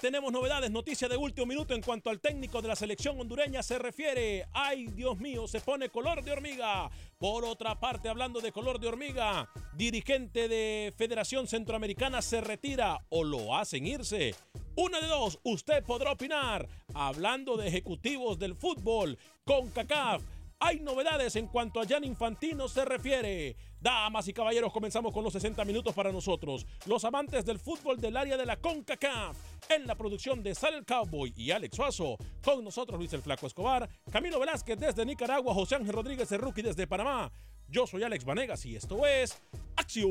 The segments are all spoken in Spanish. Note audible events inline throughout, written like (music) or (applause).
Tenemos novedades, noticias de último minuto en cuanto al técnico de la selección hondureña se refiere. Ay, Dios mío, se pone color de hormiga. Por otra parte, hablando de color de hormiga, dirigente de Federación Centroamericana se retira o lo hacen irse. Una de dos, usted podrá opinar. Hablando de ejecutivos del fútbol, con CACAF. Hay novedades en cuanto a Jan Infantino se refiere. Damas y caballeros, comenzamos con los 60 minutos para nosotros, los amantes del fútbol del área de la CONCACAF. En la producción de Sal el Cowboy y Alex Suazo, con nosotros Luis el Flaco Escobar, Camilo Velázquez desde Nicaragua, José Ángel Rodríguez de Rookie desde Panamá. Yo soy Alex Vanegas y esto es Acción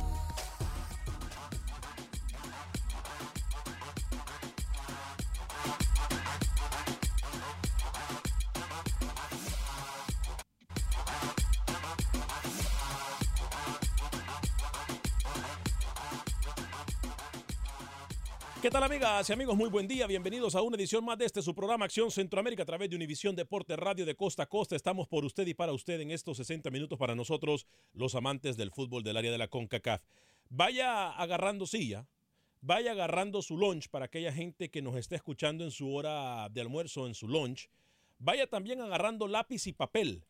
Amigas y amigos? Muy buen día. Bienvenidos a una edición más de este su programa Acción Centroamérica a través de Univisión Deporte Radio de Costa a Costa. Estamos por usted y para usted en estos 60 minutos para nosotros, los amantes del fútbol del área de la CONCACAF. Vaya agarrando silla, vaya agarrando su lunch para aquella gente que nos está escuchando en su hora de almuerzo, en su lunch. Vaya también agarrando lápiz y papel,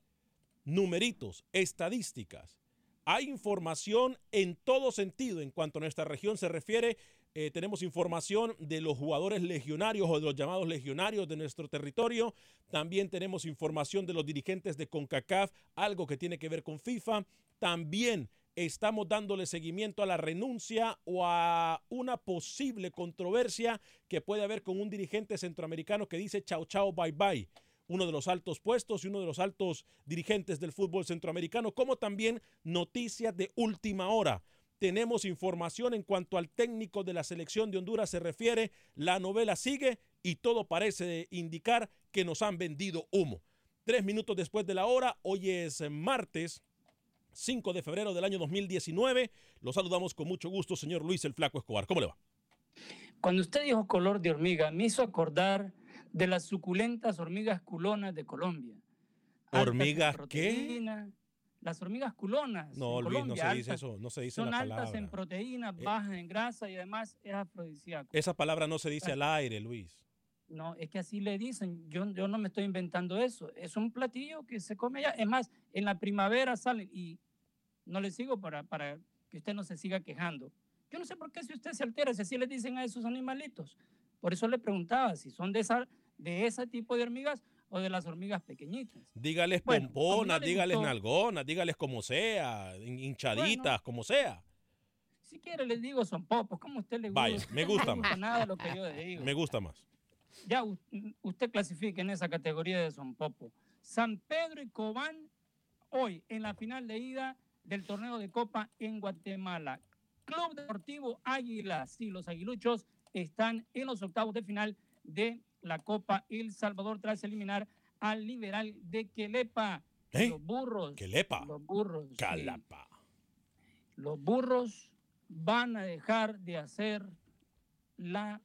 numeritos, estadísticas. Hay información en todo sentido en cuanto a nuestra región se refiere eh, tenemos información de los jugadores legionarios o de los llamados legionarios de nuestro territorio. También tenemos información de los dirigentes de CONCACAF, algo que tiene que ver con FIFA. También estamos dándole seguimiento a la renuncia o a una posible controversia que puede haber con un dirigente centroamericano que dice chao, chao, bye, bye uno de los altos puestos y uno de los altos dirigentes del fútbol centroamericano, como también noticias de última hora tenemos información en cuanto al técnico de la selección de Honduras se refiere. La novela sigue y todo parece indicar que nos han vendido humo. Tres minutos después de la hora, hoy es martes 5 de febrero del año 2019. Lo saludamos con mucho gusto, señor Luis el Flaco Escobar. ¿Cómo le va? Cuando usted dijo color de hormiga, me hizo acordar de las suculentas hormigas culonas de Colombia. ¿Hormigas qué? Las hormigas culonas. No, Luis, no se dice eso, no se dice Son la altas palabra. en proteínas, Eh, bajas en grasa y además es afrodisíaco. Esa palabra no se dice al aire, Luis. No, es que así le dicen. Yo, yo no me estoy inventando eso. Es un platillo que se come allá. Es más, en la primavera salen y no le sigo para, para que usted no se siga quejando. Yo no sé por qué si usted se altera, si así le dicen a esos animalitos. Por eso le preguntaba si son de, esa, de ese tipo de hormigas o de las hormigas pequeñitas. Dígales Bueno, pomponas, le dígales gustó- nalgonas, dígales como sea, hin- hinchaditas, como sea. Si quiere les digo son popos, como usted le gusta. Vaya, me gusta (laughs) No más. nada lo que yo le digo. Me gusta más. Ya usted clasifica en esa categoría de son popo. San Pedro y Cobán hoy en la final de ida del torneo de Copa en Guatemala. Club Deportivo Águila, sí, los aguiluchos están en los octavos de final de la Copa El Salvador tras eliminar al Liberal de Quelepa. ¿Eh? Los burros. Quelepa. Los burros. Calapa. Los burros van a dejar de hacer la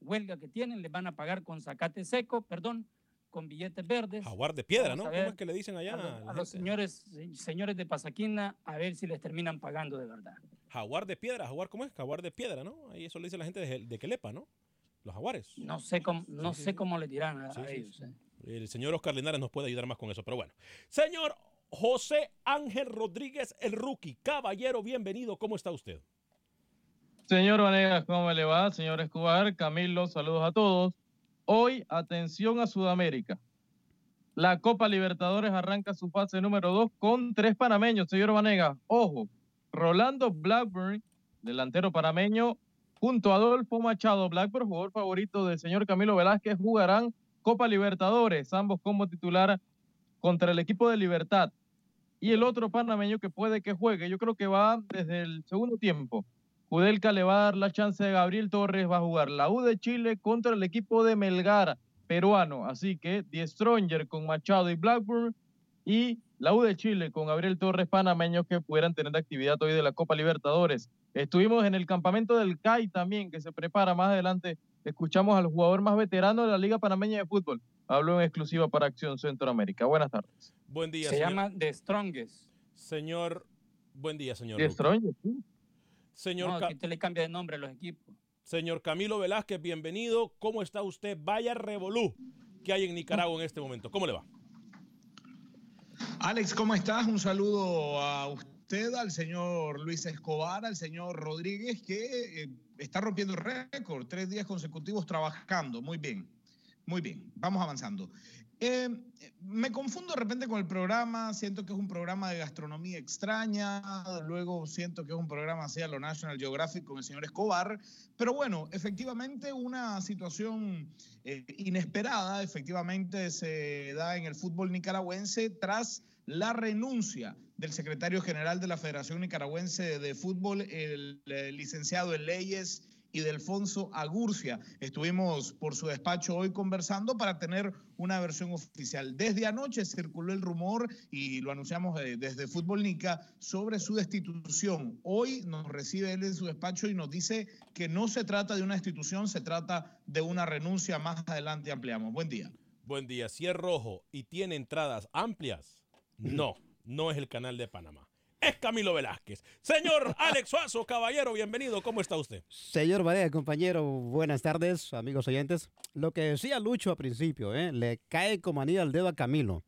huelga que tienen, les van a pagar con zacate seco, perdón, con billetes verdes. Jaguar de piedra, Vamos ¿no? ¿Cómo es que le dicen allá? a, los- a la a los gente? señores, se- señores de Pasaquina a ver si les terminan pagando de verdad. Jaguar de piedra, jaguar, ¿cómo es? Jaguar de piedra, ¿no? Ahí eso le dice la gente de, de Quelepa, ¿no? Los jaguares. No sé cómo, no sí, sé sí. cómo le dirán a, Sí, a sí, ellos. sí. eh. El señor Oscar Linares nos puede ayudar más con eso, pero bueno. Señor José Ángel Rodríguez, el rookie. Caballero, bienvenido. ¿Cómo está usted? Señor Vanegas, ¿cómo le va? Señor Escobar, Camilo, saludos a todos. Hoy, atención a Sudamérica. La Copa Libertadores arranca su fase número 2 con tres panameños, señor Vanegas. Ojo, Rolando Blackburn, delantero panameño, junto a Adolfo Machado Blackburn, jugador favorito del señor Camilo Velázquez, jugarán Copa Libertadores, ambos como titular contra el equipo de Libertad. Y el otro panameño que puede que juegue, yo creo que va desde el segundo tiempo. Judelca le va a dar la chance a Gabriel Torres, va a jugar la U de Chile contra el equipo de Melgar, peruano. Así que Die Stronger con Machado y Blackburn y la U de Chile con Gabriel Torres, panameños que pudieran tener actividad hoy de la Copa Libertadores. Estuvimos en el campamento del CAI también, que se prepara más adelante. Escuchamos al jugador más veterano de la Liga Panameña de Fútbol. Habló en exclusiva para Acción Centroamérica. Buenas tardes. Buen día, Se señor. llama The Strongest. Señor, buen día, señor. Rookie. Stronger, sí. Señor, No, que usted le cambia de nombre a los equipos. señor Camilo Velázquez, bienvenido. ¿Cómo está usted? Vaya revolú que hay en Nicaragua en este momento. ¿Cómo le va? Alex, ¿cómo estás? Un saludo a usted, al señor Luis Escobar, al señor Rodríguez, que eh, está rompiendo récord, tres días consecutivos trabajando. Muy bien, muy bien, vamos avanzando. Eh, me confundo de repente con el programa, siento que es un programa de gastronomía extraña, luego siento que es un programa así a lo National Geographic con el señor Escobar, pero bueno, efectivamente una situación eh, inesperada, efectivamente se da en el fútbol nicaragüense tras la renuncia del secretario general de la Federación Nicaragüense de Fútbol, el, eh, licenciado en leyes y Delfonso Agurcia. Estuvimos por su despacho hoy conversando para tener una versión oficial. Desde anoche circuló el rumor y lo anunciamos eh, desde Fútbol Nica sobre su destitución. Hoy nos recibe él en su despacho y nos dice que no se trata de una destitución, se trata de una renuncia. Más adelante ampliamos. Buen día. Buen día. Si rojo y tiene entradas amplias, no, (laughs) no es el canal de Panamá. Es Camilo Velázquez. Señor (laughs) Alex Suazo, caballero, bienvenido. ¿Cómo está usted? Señor Varela, compañero, buenas tardes, amigos oyentes. Lo que decía Lucho al principio, ¿eh? le cae como anillo al dedo a Camilo.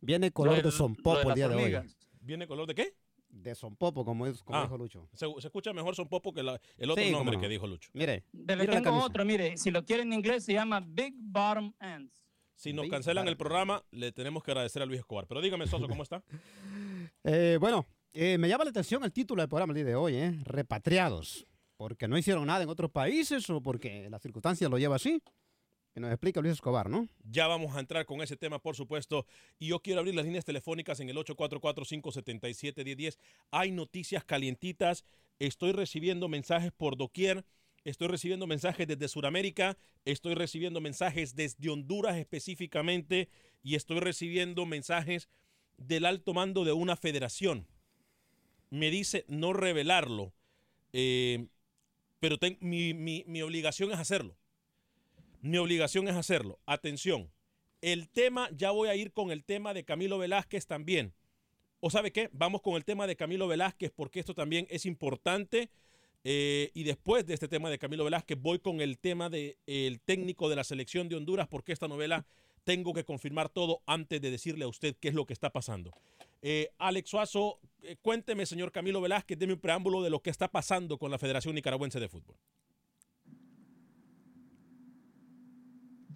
Viene color de sonpopo el día de hoy. ¿Viene color de qué? De sonpopo, como, es, como Ah, dijo Lucho. Se, se escucha mejor son popo que la- el otro Sí, nombre no. que dijo Lucho. Mire, De- Le tengo otro, mire, si lo quiere en inglés se llama Big Bottom Ends. Si nos cancelan el programa, le tenemos que agradecer a Luis Escobar. Pero dígame, Soso, ¿cómo está? (laughs) Eh, bueno, eh, me llama la atención el título del programa el día de hoy, ¿eh? Repatriados. Porque no hicieron nada en otros países o porque la circunstancia lo lleva así. Que nos explica Luis Escobar, ¿no? Ya vamos a entrar con ese tema, por supuesto. Y yo quiero abrir las líneas telefónicas en el 844-577-1010. Hay noticias calientitas estoy recibiendo mensajes por doquier, estoy recibiendo mensajes desde Sudamérica, estoy recibiendo mensajes desde Honduras específicamente y estoy recibiendo mensajes del alto mando de una federación. Me dice no revelarlo, eh, pero mi, mi obligación es hacerlo. Mi obligación es hacerlo. Atención, el tema, ya voy a ir con el tema de Camilo Velázquez también. ¿O sabe qué? Vamos con el tema de Camilo Velázquez porque esto también es importante. Eh, y después de este tema de Camilo Velázquez, voy con el tema del técnico de la selección de Honduras, porque esta novela tengo que confirmar todo antes de decirle a usted qué es lo que está pasando. Eh, Alex Suazo, eh, cuénteme, señor Camilo Velázquez, deme un preámbulo de lo que está pasando con la Federación Nicaragüense de Fútbol.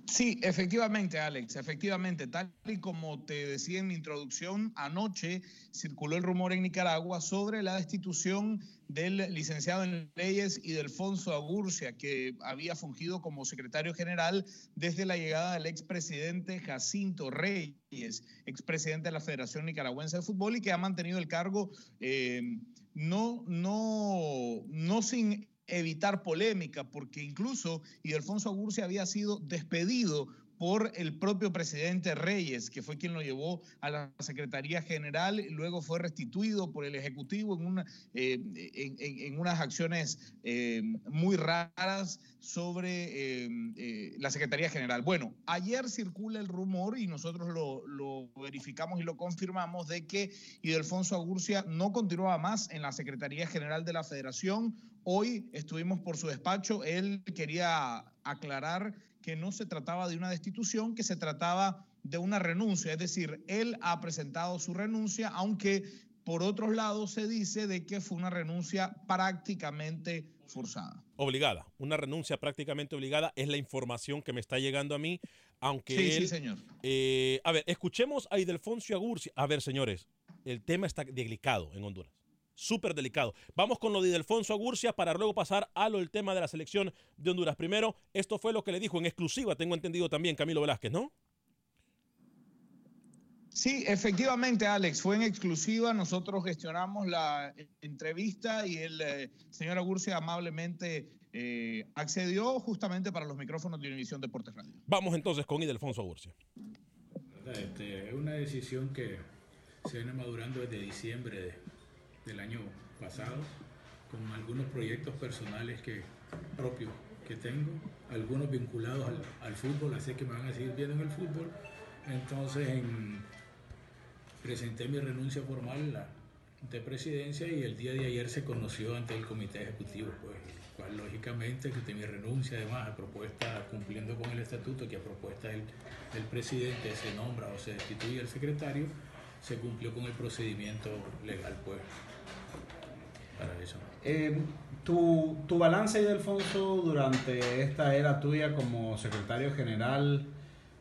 Sí, efectivamente, Alex, efectivamente, tal y como te decía en mi introducción, anoche circuló el rumor en Nicaragua sobre la destitución del licenciado en leyes y de Alfonso Agurcia, que había fungido como secretario general desde la llegada del expresidente Jacinto Reyes, expresidente de la Federación Nicaragüense de Fútbol y que ha mantenido el cargo eh, no, no, no sin evitar polémica, porque incluso Alfonso Agurcia había sido despedido por el propio presidente Reyes, que fue quien lo llevó a la Secretaría General, y luego fue restituido por el Ejecutivo en, una, eh, en, unas acciones eh, muy raras sobre eh, la Secretaría General. Bueno, ayer circula el rumor y nosotros lo, lo verificamos y lo confirmamos de que Ildefonso Agurcia no continuaba más en la Secretaría General de la Federación. Hoy estuvimos por su despacho, él quería aclarar que no se trataba de una destitución, que se trataba de una renuncia. Es decir, él ha presentado su renuncia, aunque por otros lados se dice de que fue una renuncia prácticamente forzada. Obligada, una renuncia prácticamente obligada es la información que me está llegando a mí, aunque sí, sí, señor. Eh, a ver, escuchemos a Idelfonso Agurci. A ver, señores, el tema está delicado en Honduras súper delicado. Vamos con lo de Delfonso Agurcia para luego pasar a lo del tema de la selección de Honduras. Primero, esto fue lo que le dijo en exclusiva, tengo entendido también Camilo Velázquez, ¿no? Sí, efectivamente, Alex, fue en exclusiva. Nosotros gestionamos la entrevista y el eh, señor Agurcia amablemente eh, accedió justamente para los micrófonos de Univisión Deportes Radio. Vamos entonces con Idelfonso Agurcia. Este, es una decisión que se viene madurando desde diciembre de, del año pasado, con algunos proyectos personales que, propios que tengo, algunos vinculados al, fútbol, así que me van a seguir viendo en el fútbol. Entonces presenté mi renuncia formal de presidencia y el día de ayer se conoció ante el comité ejecutivo, pues, cual lógicamente que mi renuncia además a propuesta, cumpliendo con el estatuto, que a propuesta del, del presidente se nombra o se destituye el secretario, se cumplió con el procedimiento legal, pues eh, tu, tu, balance, Delfonso, durante esta era tuya como secretario general,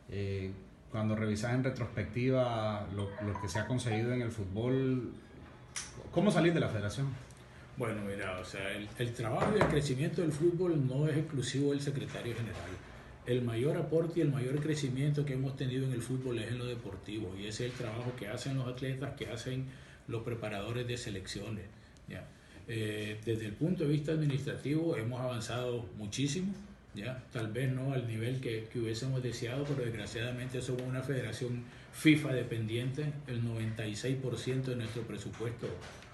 eh, cuando revisas en retrospectiva lo, que se ha conseguido en el fútbol, ¿cómo salir de la federación? Bueno, mira, o sea, el, el, trabajo y el crecimiento del fútbol no es exclusivo del secretario general. El mayor aporte y el mayor crecimiento que hemos tenido en el fútbol es en lo deportivo y ese es el trabajo que hacen los atletas, que hacen los preparadores de selecciones. ¿ya? Eh, desde el punto de vista administrativo hemos avanzado muchísimo, ya tal vez no al nivel que, que hubiésemos deseado, pero desgraciadamente somos una federación FIFA dependiente, el 96% de nuestro presupuesto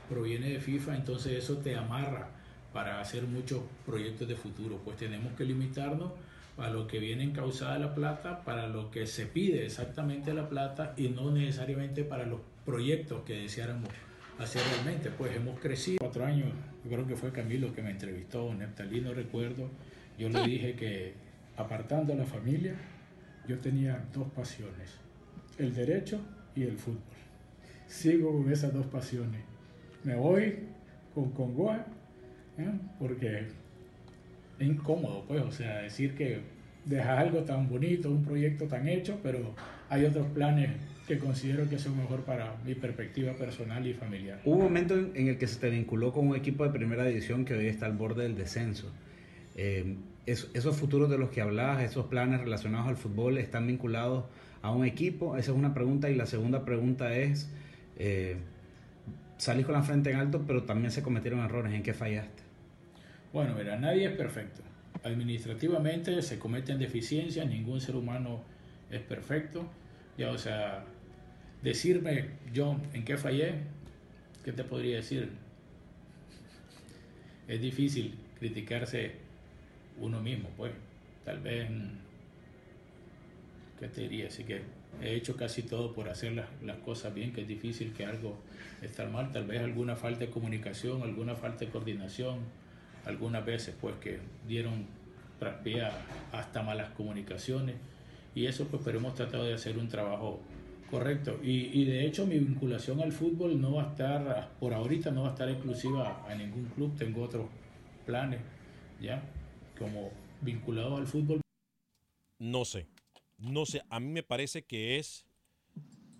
proviene de FIFA, entonces eso te amarra para hacer muchos proyectos de futuro, pues tenemos que limitarnos a lo que viene encausada la plata, para lo que se pide exactamente la plata y no necesariamente para los proyectos que deseáramos hacer realmente. Pues hemos crecido cuatro años, yo creo que fue Camilo que me entrevistó, Neptalí no recuerdo, yo le dije que apartando a la familia, yo tenía dos pasiones, el derecho y el fútbol. Sigo con esas dos pasiones. Me voy con Congoa, ¿eh? porque es incómodo, pues, o sea, decir que dejas algo tan bonito, un proyecto tan hecho, pero hay otros planes que considero que son mejor para mi perspectiva personal y familiar. Hubo un momento en el que se te vinculó con un equipo de primera división que hoy está al borde del descenso. Eh, esos futuros de los que hablabas, esos planes relacionados al fútbol, están vinculados a un equipo? Esa es una pregunta. Y la segunda pregunta es, eh, salís con la frente en alto, pero también se cometieron errores. ¿En qué fallaste? Bueno, mira, nadie es perfecto. Administrativamente se cometen deficiencias, ningún ser humano es perfecto. Ya, o sea, decirme, John, ¿en qué fallé? ¿Qué te podría decir? Es difícil criticarse uno mismo, pues. Tal vez, ¿qué te diría? Así que he hecho casi todo por hacer las, las cosas bien, que es difícil que algo esté mal. Tal vez alguna falta de comunicación, alguna falta de coordinación, algunas veces pues que dieron traspié hasta malas comunicaciones y eso pues pero hemos tratado de hacer un trabajo correcto y, y, de hecho mi vinculación al fútbol no va a estar por ahorita no va a estar exclusiva a ningún club tengo otros planes ya como vinculado al fútbol no sé no sé a mí me parece que es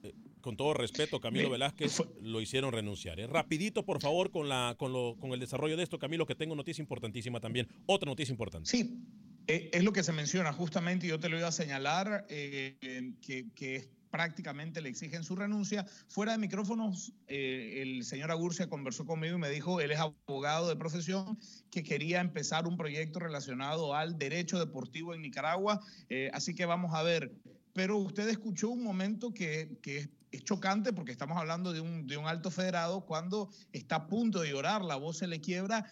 eh, con todo respeto, Camilo Velázquez lo hicieron renunciar. ¿eh? Rapidito, por favor, con, la, con, lo, con el desarrollo de esto, Camilo, que tengo noticia importantísima también. Otra noticia importante. Sí, eh, es lo que se menciona justamente, yo te lo iba a señalar, eh, que, que prácticamente le exigen su renuncia. Fuera de micrófonos, eh, el señor Agurcia conversó conmigo y me dijo, él es abogado de profesión, que quería empezar un proyecto relacionado al derecho deportivo en Nicaragua. Eh, así que vamos a ver. Pero usted escuchó un momento que, que es chocante porque estamos hablando de un, de un alto federado cuando está a punto de llorar, la voz se le quiebra.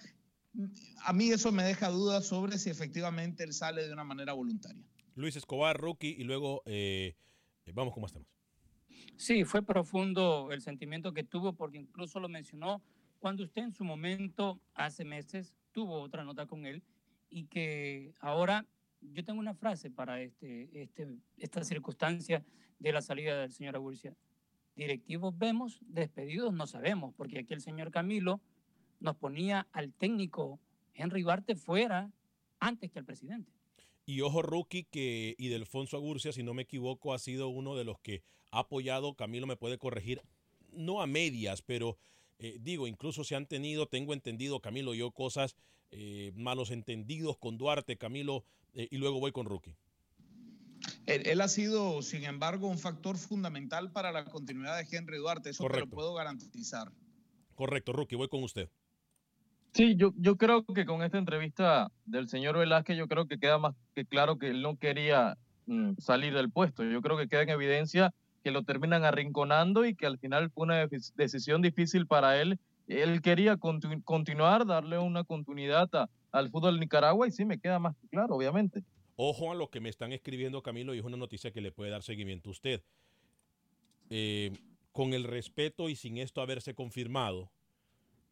A mí eso me deja dudas sobre si efectivamente él sale de una manera voluntaria. Luis Escobar, rookie, y luego eh, vamos con más. Sí, fue profundo el sentimiento que tuvo porque incluso lo mencionó cuando usted en su momento, hace meses, tuvo otra nota con él y que ahora yo tengo una frase para este, este, esta circunstancia de la salida del señor Agurcia directivos vemos, despedidos no sabemos, porque aquí el señor Camilo nos ponía al técnico Henry Barte fuera antes que al presidente. Y ojo, rookie, que Idelfonso Agurcia, si no me equivoco, ha sido uno de los que ha apoyado, Camilo me puede corregir, no a medias, pero eh, digo, incluso se han tenido, tengo entendido, Camilo, yo cosas, eh, malos entendidos con Duarte, Camilo, eh, y luego voy con rookie. Él, él, ha sido, sin embargo, un factor fundamental para la continuidad de Henry Duarte. Eso Correcto. te lo puedo garantizar. Correcto, Rookie, voy con usted. Sí, yo, yo creo que con esta entrevista del señor Velázquez, yo creo que queda más que claro que él no quería mm, salir del puesto. Yo creo que queda en evidencia que lo terminan arrinconando y que al final fue una decisión difícil para él. Él quería continu continuar, darle una continuidad al fútbol de Nicaragua y sí me queda más que claro, obviamente. Ojo a lo que me están escribiendo, Camilo, y es una noticia que le puede dar seguimiento a usted. Eh, con el respeto y sin esto haberse confirmado,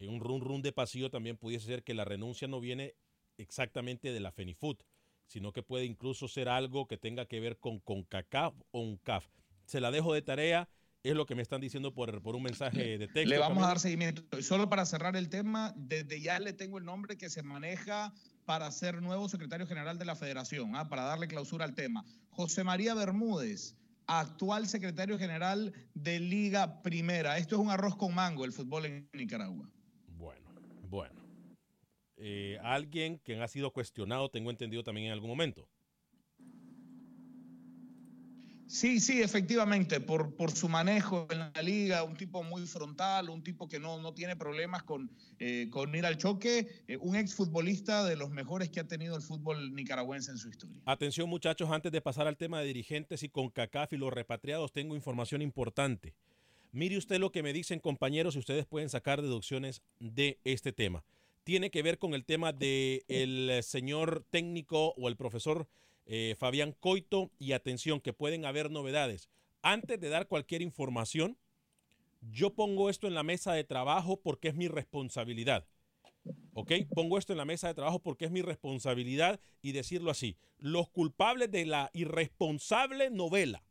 en un run run de pasillo también pudiese ser que la renuncia no viene exactamente de la FENIFUT, sino que puede incluso ser algo que tenga que ver con CONCACAF o UNCAF. Se la dejo de tarea, es lo que me están diciendo por, por un mensaje de texto. Le vamos a dar seguimiento. Solo para cerrar el tema, desde ya le tengo el nombre que se maneja para ser nuevo secretario general de la federación, ¿ah? para darle clausura al tema. José María Bermúdez, actual secretario general de Liga Primera. Esto es un arroz con mango, el fútbol en Nicaragua. Bueno. Eh, alguien que ha sido cuestionado, tengo entendido también en algún momento. Sí, sí, efectivamente, por, por su manejo en la liga, un tipo muy frontal, un tipo que no, no tiene problemas con, eh, con ir al choque, eh, un exfutbolista de los mejores que ha tenido el fútbol nicaragüense en su historia. Atención muchachos, antes de pasar al tema de dirigentes y con CACAF y los repatriados, tengo información importante. Mire usted lo que me dicen compañeros y ustedes pueden sacar deducciones de este tema. Tiene que ver con el tema del de señor técnico o el profesor eh, Fabián Coito y atención que pueden haber novedades. Antes de dar cualquier información, yo pongo esto en la mesa de trabajo porque es mi responsabilidad. ¿Ok? Pongo esto en la mesa de trabajo porque es mi responsabilidad y decirlo así. Los culpables de la irresponsable novela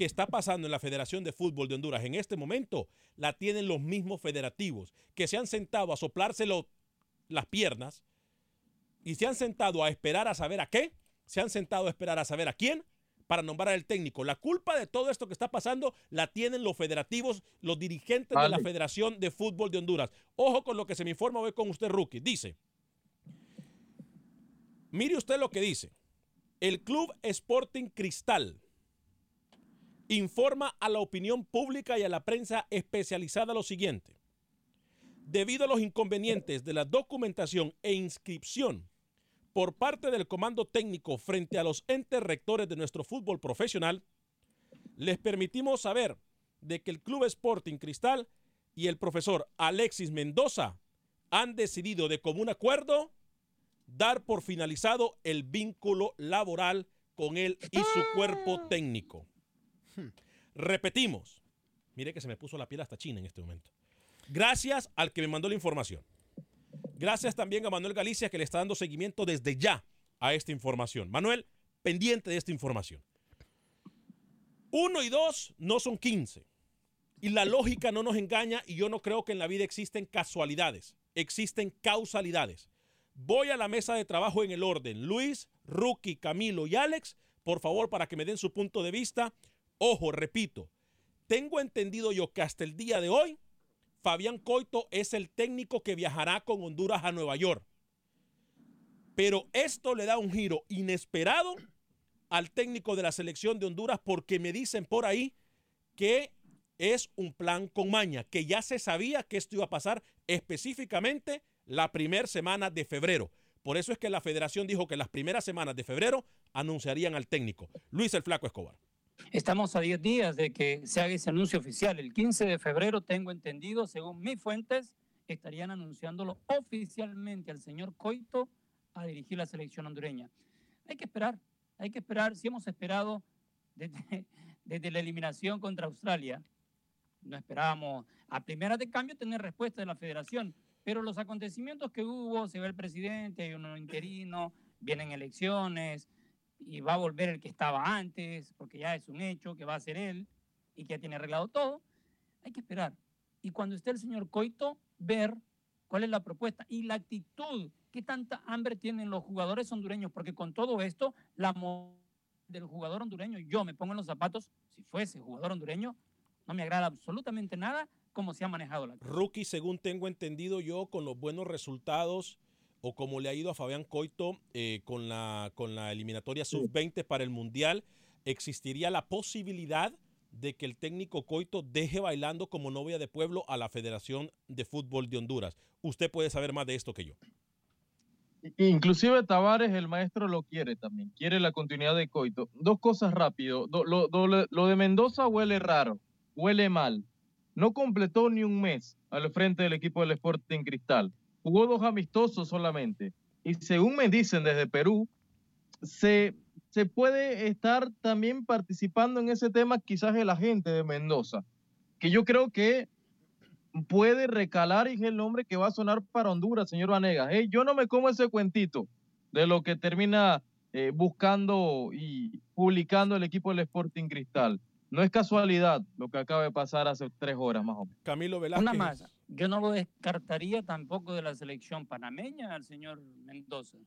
que está pasando en la Federación de Fútbol de Honduras en este momento la tienen los mismos federativos que se han sentado a soplárselo las piernas y se han sentado a esperar a saber a qué se han sentado a esperar a saber a quién para nombrar al técnico. La culpa de todo esto que está pasando la tienen los federativos, los dirigentes vale. de la Federación de Fútbol de Honduras. Ojo con lo que se me informa hoy con usted, Rookie. Dice, mire usted lo que dice. El Club Sporting Cristal informa a la opinión pública y a la prensa especializada lo siguiente. Debido a los inconvenientes de la documentación e inscripción por parte del comando técnico frente a los entes rectores de nuestro fútbol profesional, les permitimos saber de que el Club Sporting Cristal y el profesor Alexis Mendoza han decidido de común acuerdo dar por finalizado el vínculo laboral con él y su cuerpo técnico. (clears throat) Repetimos, mire que se me puso la piel hasta china en este momento. Gracias al que me mandó la información. Gracias también a Manuel Galicia que le está dando seguimiento desde ya a esta información. Manuel, pendiente de esta información. Uno y dos no son 15. Y la lógica no nos engaña y yo no creo que en la vida existen casualidades, existen causalidades. Voy a la mesa de trabajo en el orden. Luis, Rookie, Camilo y Alex, por favor, para que me den su punto de vista. Ojo, repito, tengo entendido yo que hasta el día de hoy, Fabián Coito es el técnico que viajará con Honduras a Nueva York. Pero esto le da un giro inesperado al técnico de la selección de Honduras porque me dicen por ahí que es un plan con maña, que ya se sabía que esto iba a pasar específicamente la primera semana de febrero. Por eso es que la federación dijo que las primeras semanas de febrero anunciarían al técnico. Luis el Flaco Escobar. Estamos a 10 días de que se haga ese anuncio oficial. El 15 de febrero, tengo entendido, según mis fuentes, estarían anunciándolo oficialmente al señor Coito a dirigir la selección hondureña. Hay que esperar, hay que esperar. Si hemos esperado desde, (laughs) la eliminación contra Australia, no esperábamos a primera de cambio tener respuesta de la federación, pero los acontecimientos que hubo, se ve el presidente, hay uno interino, vienen elecciones y va a volver el que estaba antes, porque ya es un hecho que va a ser él y que ya tiene arreglado todo, hay que esperar. Y cuando esté el señor Coito, ver cuál es la propuesta y la actitud, qué tanta hambre tienen los jugadores hondureños, porque con todo esto, la del jugador hondureño, yo me pongo en los zapatos, si fuese jugador hondureño, no me agrada absolutamente nada cómo se ha manejado la. Rookie, según tengo entendido yo, con los buenos resultados o como le ha ido a Fabián Coito eh, con, la, con la eliminatoria sub-20 para el Mundial, existiría la posibilidad de que el técnico Coito deje bailando como novia de pueblo a la Federación de Fútbol de Honduras. Usted puede saber más de esto que yo. Inclusive Tavares, el maestro, lo quiere también, quiere la continuidad de Coito. Dos cosas rápido, lo, lo de Mendoza huele raro huele mal. No completó ni un mes al frente del equipo del Sporting Cristal. Jugó dos amistosos solamente. Y según me dicen desde Perú, se, se puede estar también participando en ese tema quizás el agente de Mendoza, que yo creo que puede recalar y es el nombre que va a sonar para Honduras, señor Vanegas. yo no me como ese cuentito de lo que termina eh, buscando y publicando el equipo del Sporting Cristal. No es casualidad lo que acaba de pasar hace tres horas más o menos. Camilo Velázquez. Una más. Yo no lo descartaría tampoco de la selección panameña al señor Mendoza.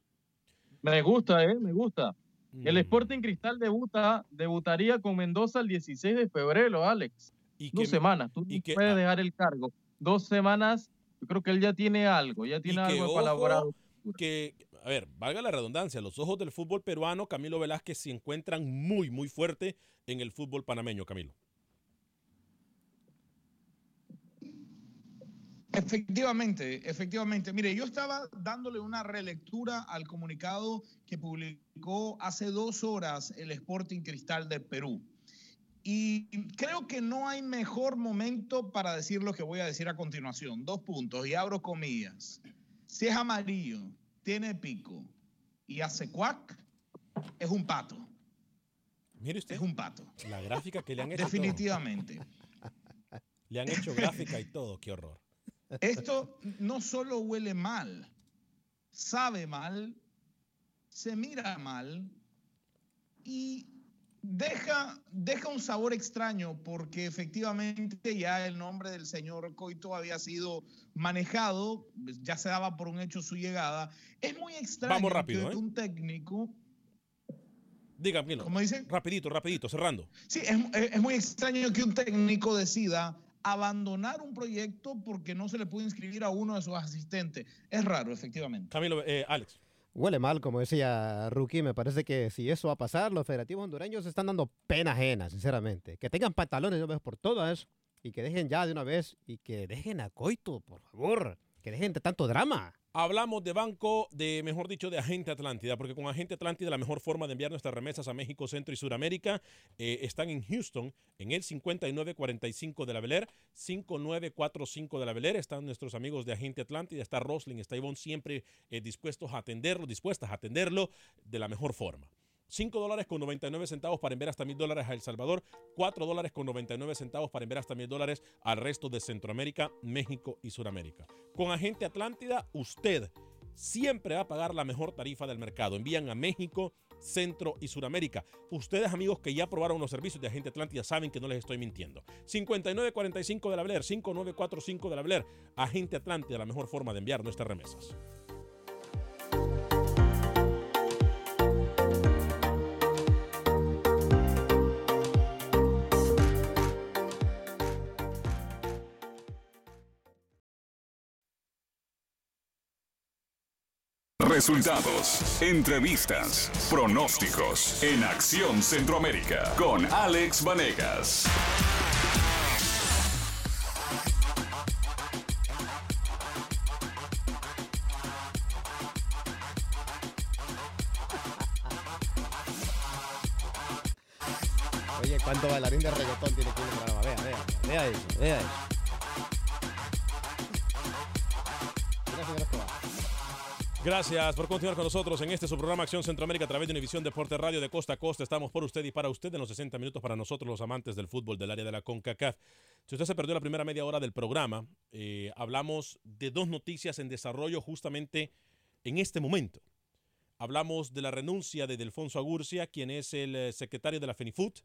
Me gusta, ¿eh? Me gusta. El mm. Sporting Cristal debuta, debutaría con Mendoza el 16 de febrero, Alex. ¿Y Dos semanas. Tú y puedes dejar el cargo. Dos semanas. Yo creo que él ya tiene algo, ya tiene algo elaborado. Que, a ver, valga la redundancia, los ojos del fútbol peruano, Camilo Velázquez se encuentran muy, muy fuerte en el fútbol panameño, Camilo. Efectivamente, efectivamente. Mire, yo estaba dándole una relectura al comunicado que publicó hace dos horas el Sporting Cristal de Perú. Y creo que no hay mejor momento para decir lo que voy a decir a continuación. Dos puntos, y abro comillas. Si es amarillo, tiene pico y hace cuac, es un pato. Mire usted. Es un pato. La gráfica que le han hecho. Definitivamente. Le han hecho gráfica y todo, qué horror. Esto no solo huele mal, sabe mal, se mira mal y deja, deja un sabor extraño porque efectivamente ya el nombre del señor Coito había sido manejado, ya se daba por un hecho su llegada. Es muy extraño Vamos rápido, que ¿eh? un técnico... Diga, ¿Cómo dice? Rapidito, rapidito, cerrando. Sí, es, es muy extraño que un técnico decida abandonar un proyecto porque no se le puede inscribir a uno de sus asistentes. Es raro, efectivamente. Camilo, eh, Alex. Huele mal, como decía Rookie. Me parece que si eso va a pasar, los federativos hondureños están dando pena ajena, sinceramente. Que tengan pantalones, yo veo por todo eso. y que dejen ya de una vez y que dejen a Coito, por favor. Que dejen de tanto drama. Hablamos de banco, de mejor dicho, de Agente Atlántida, porque con Agente Atlántida la mejor forma de enviar nuestras remesas a México, Centro y Suramérica eh, están en Houston, en el 5945 de la Beler, 5945 de la Beler. Están nuestros amigos de Agente Atlántida, está Rosling, está Ivonne, siempre eh, dispuestos a atenderlo, dispuestas a atenderlo de la mejor forma. 5 dólares con 99 centavos para enviar hasta mil dólares a El Salvador, 4 dólares con 99 centavos para enviar hasta mil dólares al resto de Centroamérica, México y Suramérica. Con Agente Atlántida, usted siempre va a pagar la mejor tarifa del mercado. Envían a México, Centro y Suramérica. Ustedes, amigos que ya probaron los servicios de Agente Atlántida, saben que no les estoy mintiendo. 5945 de la Blair, 5945 de la Blair. Agente Atlántida, la mejor forma de enviar nuestras remesas. Resultados, entrevistas, pronósticos en Acción Centroamérica con Alex Vanegas. Oye, ¿cuánto bailarín de reggaetón tiene que ir el programa? Vea, vea, vea eso, vea eso. Gracias por continuar con nosotros en este su programa Acción Centroamérica a través de Univisión Deporte Radio de Costa a Costa. Estamos por usted y para usted en los 60 minutos para nosotros los amantes del fútbol del área de la CONCACAF. Si usted se perdió la primera media hora del programa, eh, hablamos de dos noticias en desarrollo justamente en este momento. Hablamos de la renuncia de Delfonso Agurcia, quien es el eh, secretario de la FENIFUT.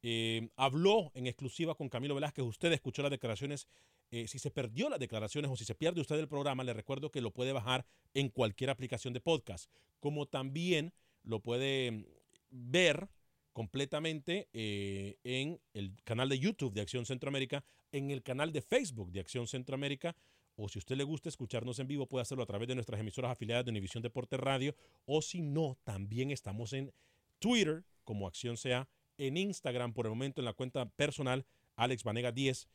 Eh, habló en exclusiva con Camilo Velázquez. Usted escuchó las declaraciones. Eh, si se perdió las declaraciones o si se pierde usted el programa, le recuerdo que lo puede bajar en cualquier aplicación de podcast, como también lo puede mm, ver completamente eh, en el canal de YouTube de Acción Centroamérica, en el canal de Facebook de Acción Centroamérica, o si usted le gusta escucharnos en vivo, puede hacerlo a través de nuestras emisoras afiliadas de Univisión Deporte Radio, o si no, también estamos en Twitter como Acción Sea en Instagram por el momento en la cuenta personal Alex Vanega 10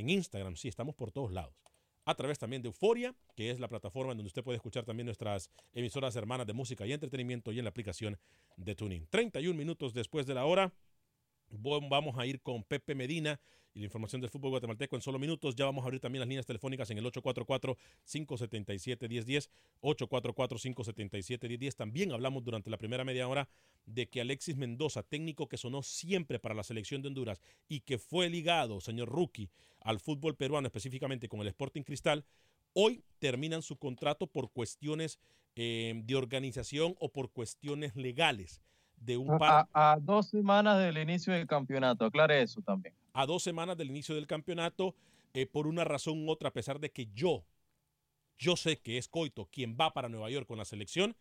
en Instagram, sí, estamos por todos lados. A través también de Euforia, que es la plataforma en donde usted puede escuchar también nuestras emisoras hermanas de música y entretenimiento y en la aplicación de Tuning. 31 minutos después de la hora, vamos a ir con Pepe Medina y la información del fútbol guatemalteco en solo minutos. Ya vamos a abrir también las líneas telefónicas en el 844-577-1010, 844-577-1010. También hablamos durante la primera media hora de que Alexis Mendoza, técnico que sonó siempre para la selección de Honduras y que fue ligado, señor Rookie, al fútbol peruano, específicamente con el Sporting Cristal, hoy terminan su contrato por cuestiones eh, de organización o por cuestiones legales de un par A, a dos semanas del inicio del campeonato, aclare eso también. a dos semanas del inicio del campeonato eh, por una razón u otra, a pesar de que yo, yo sé que es Coito quien va para Nueva York con la selección,